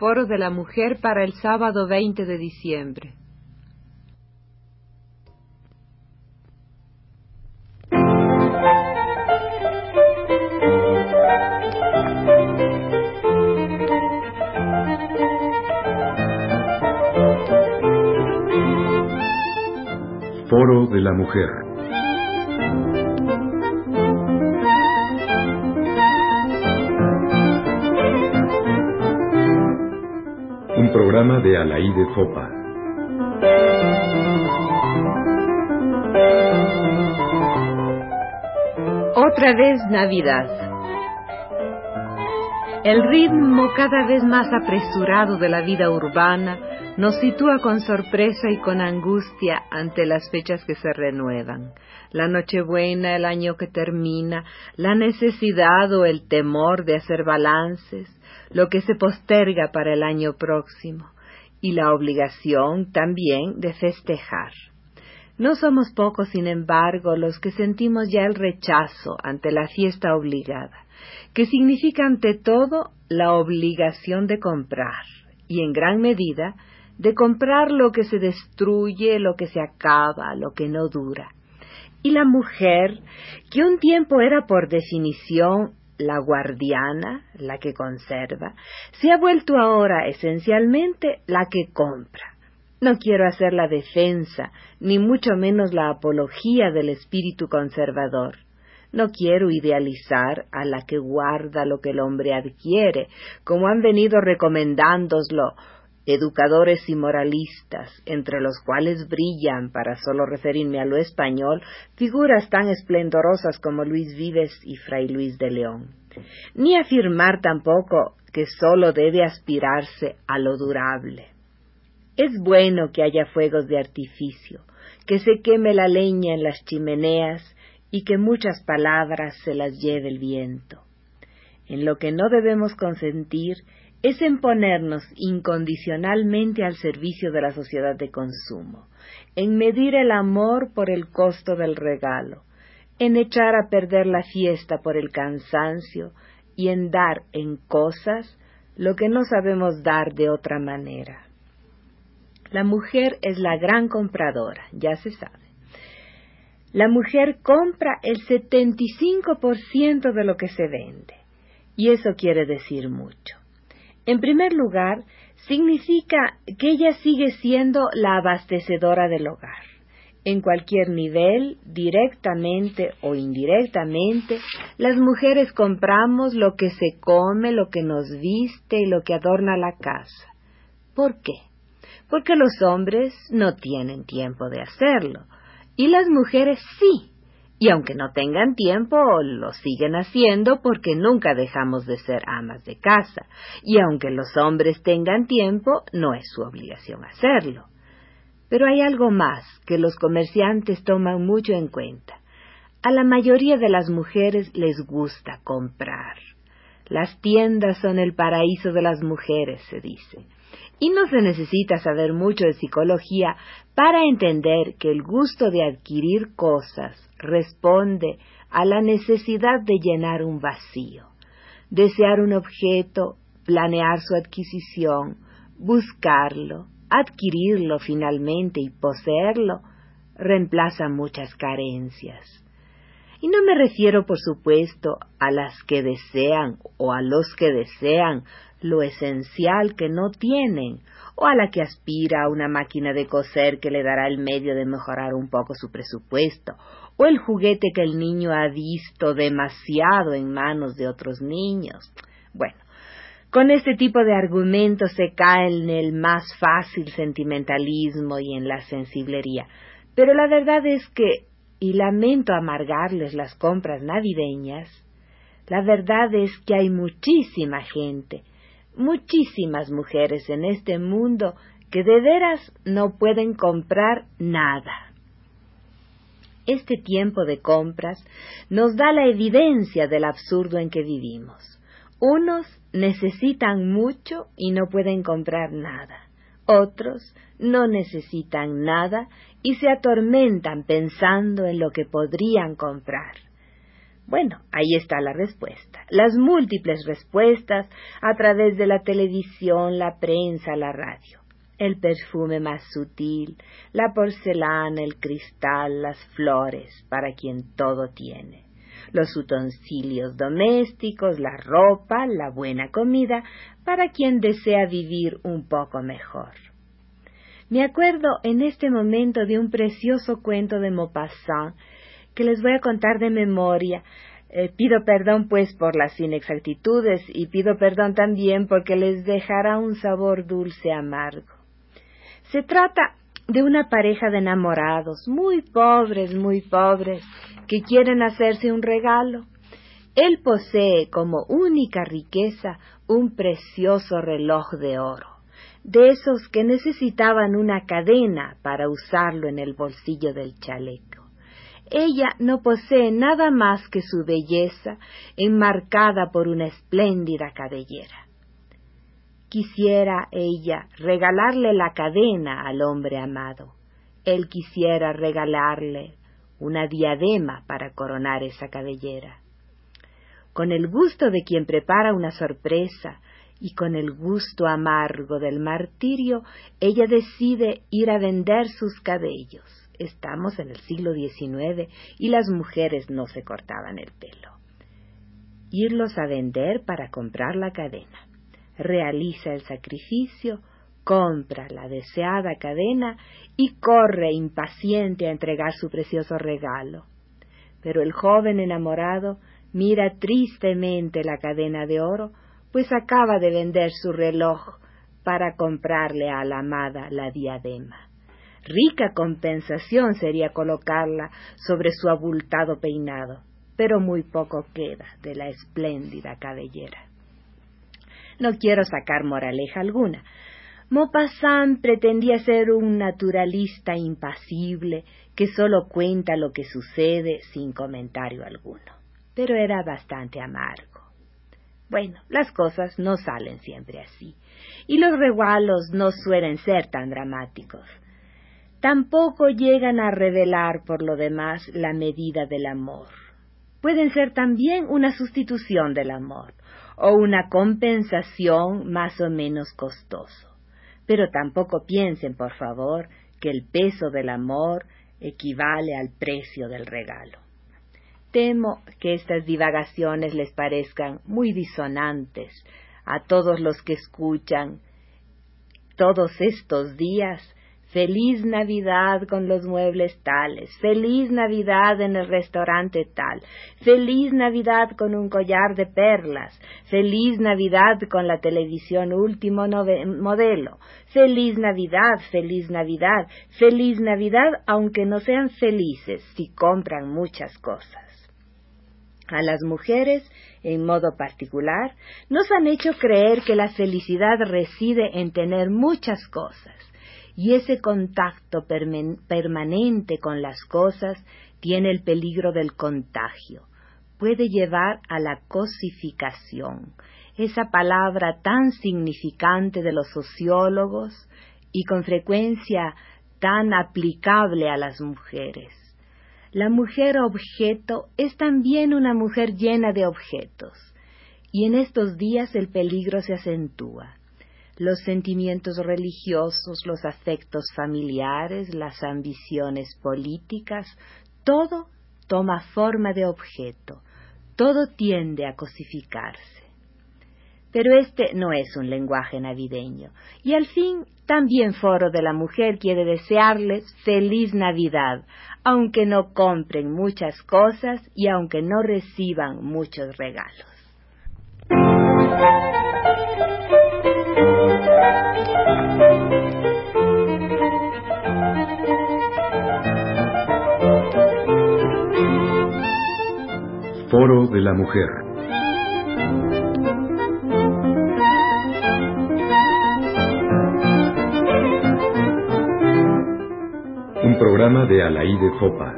Foro de la Mujer para el sábado 20 de diciembre. Foro de la Mujer. De Alaide. Otra vez Navidad. El ritmo cada vez más apresurado de la vida urbana nos sitúa con sorpresa y con angustia ante las fechas que se renuevan. La Nochebuena, el año que termina, la necesidad o el temor de hacer balances, lo que se posterga para el año próximo, y la obligación también de festejar. No somos pocos, sin embargo, los que sentimos ya el rechazo ante la fiesta obligada, que significa ante todo la obligación de comprar, y en gran medida de comprar lo que se destruye, lo que se acaba, lo que no dura. Y la mujer, que un tiempo era por definición la guardiana, la que conserva, se ha vuelto ahora esencialmente la que compra. No quiero hacer la defensa, ni mucho menos la apología del espíritu conservador. No quiero idealizar a la que guarda lo que el hombre adquiere, como han venido recomendándoslo educadores y moralistas, entre los cuales brillan, para solo referirme a lo español, figuras tan esplendorosas como Luis Vives y Fray Luis de León. Ni afirmar tampoco que sólo debe aspirarse a lo durable. Es bueno que haya fuegos de artificio, que se queme la leña en las chimeneas y que muchas palabras se las lleve el viento. En lo que no debemos consentir es en ponernos incondicionalmente al servicio de la sociedad de consumo, en medir el amor por el costo del regalo, en echar a perder la fiesta por el cansancio y en dar en cosas lo que no sabemos dar de otra manera. La mujer es la gran compradora, ya se sabe. La mujer compra el 75% de lo que se vende, y eso quiere decir mucho. En primer lugar, significa que ella sigue siendo la abastecedora del hogar. En cualquier nivel, directamente o indirectamente, las mujeres compramos lo que se come, lo que nos viste y lo que adorna la casa. ¿Por qué? Porque los hombres no tienen tiempo de hacerlo, y las mujeres sí y aunque no tengan tiempo, lo siguen haciendo porque nunca dejamos de ser amas de casa, y aunque los hombres tengan tiempo, no es su obligación hacerlo. Pero hay algo más que los comerciantes toman mucho en cuenta. A la mayoría de las mujeres les gusta comprar. Las tiendas son el paraíso de las mujeres, se dice. Y no se necesita saber mucho de psicología para entender que el gusto de adquirir cosas responde a la necesidad de llenar un vacío, desear un objeto, planear su adquisición, buscarlo, adquirirlo finalmente y poseerlo, reemplaza muchas carencias. Y no me refiero, por supuesto, a las que desean o a los que desean lo esencial que no tienen, o a la que aspira a una máquina de coser que le dará el medio de mejorar un poco su presupuesto, o el juguete que el niño ha visto demasiado en manos de otros niños. Bueno, con este tipo de argumentos se cae en el más fácil sentimentalismo y en la sensiblería. Pero la verdad es que, y lamento amargarles las compras navideñas, la verdad es que hay muchísima gente, muchísimas mujeres en este mundo que de veras no pueden comprar nada este tiempo de compras nos da la evidencia del absurdo en que vivimos. Unos necesitan mucho y no pueden comprar nada. Otros no necesitan nada y se atormentan pensando en lo que podrían comprar. Bueno, ahí está la respuesta. Las múltiples respuestas a través de la televisión, la prensa, la radio. El perfume más sutil, la porcelana, el cristal, las flores, para quien todo tiene. Los utensilios domésticos, la ropa, la buena comida, para quien desea vivir un poco mejor. Me acuerdo en este momento de un precioso cuento de Maupassant que les voy a contar de memoria. Eh, pido perdón pues por las inexactitudes y pido perdón también porque les dejará un sabor dulce amargo. Se trata de una pareja de enamorados, muy pobres, muy pobres, que quieren hacerse un regalo. Él posee como única riqueza un precioso reloj de oro, de esos que necesitaban una cadena para usarlo en el bolsillo del chaleco. Ella no posee nada más que su belleza enmarcada por una espléndida cabellera. Quisiera ella regalarle la cadena al hombre amado. Él quisiera regalarle una diadema para coronar esa cabellera. Con el gusto de quien prepara una sorpresa y con el gusto amargo del martirio, ella decide ir a vender sus cabellos estamos en el siglo XIX y las mujeres no se cortaban el pelo. Irlos a vender para comprar la cadena. Realiza el sacrificio, compra la deseada cadena y corre impaciente a entregar su precioso regalo. Pero el joven enamorado mira tristemente la cadena de oro, pues acaba de vender su reloj para comprarle a la amada la diadema. Rica compensación sería colocarla sobre su abultado peinado, pero muy poco queda de la espléndida cabellera. No quiero sacar moraleja alguna. Maupassant pretendía ser un naturalista impasible que sólo cuenta lo que sucede sin comentario alguno, pero era bastante amargo. Bueno, las cosas no salen siempre así, y los regalos no suelen ser tan dramáticos tampoco llegan a revelar por lo demás la medida del amor. Pueden ser también una sustitución del amor o una compensación más o menos costoso. Pero tampoco piensen, por favor, que el peso del amor equivale al precio del regalo. Temo que estas divagaciones les parezcan muy disonantes a todos los que escuchan todos estos días Feliz Navidad con los muebles tales, feliz Navidad en el restaurante tal, feliz Navidad con un collar de perlas, feliz Navidad con la televisión último modelo, feliz Navidad, feliz Navidad, feliz Navidad, aunque no sean felices si compran muchas cosas. A las mujeres, en modo particular, nos han hecho creer que la felicidad reside en tener muchas cosas y ese contacto permanente con las cosas tiene el peligro del contagio. Puede llevar a la cosificación, esa palabra tan significante de los sociólogos y con frecuencia tan aplicable a las mujeres. La mujer objeto es también una mujer llena de objetos, y en estos días el peligro se acentúa los sentimientos religiosos, los afectos familiares, las ambiciones políticas, todo toma forma de objeto, todo tiende a cosificarse. Pero este no es un lenguaje navideño, y al fin también Foro de la Mujer quiere desearles feliz Navidad, aunque no compren muchas cosas y aunque no reciban muchos regalos. Foro de la Mujer. Un programa de Alaí de Fopa.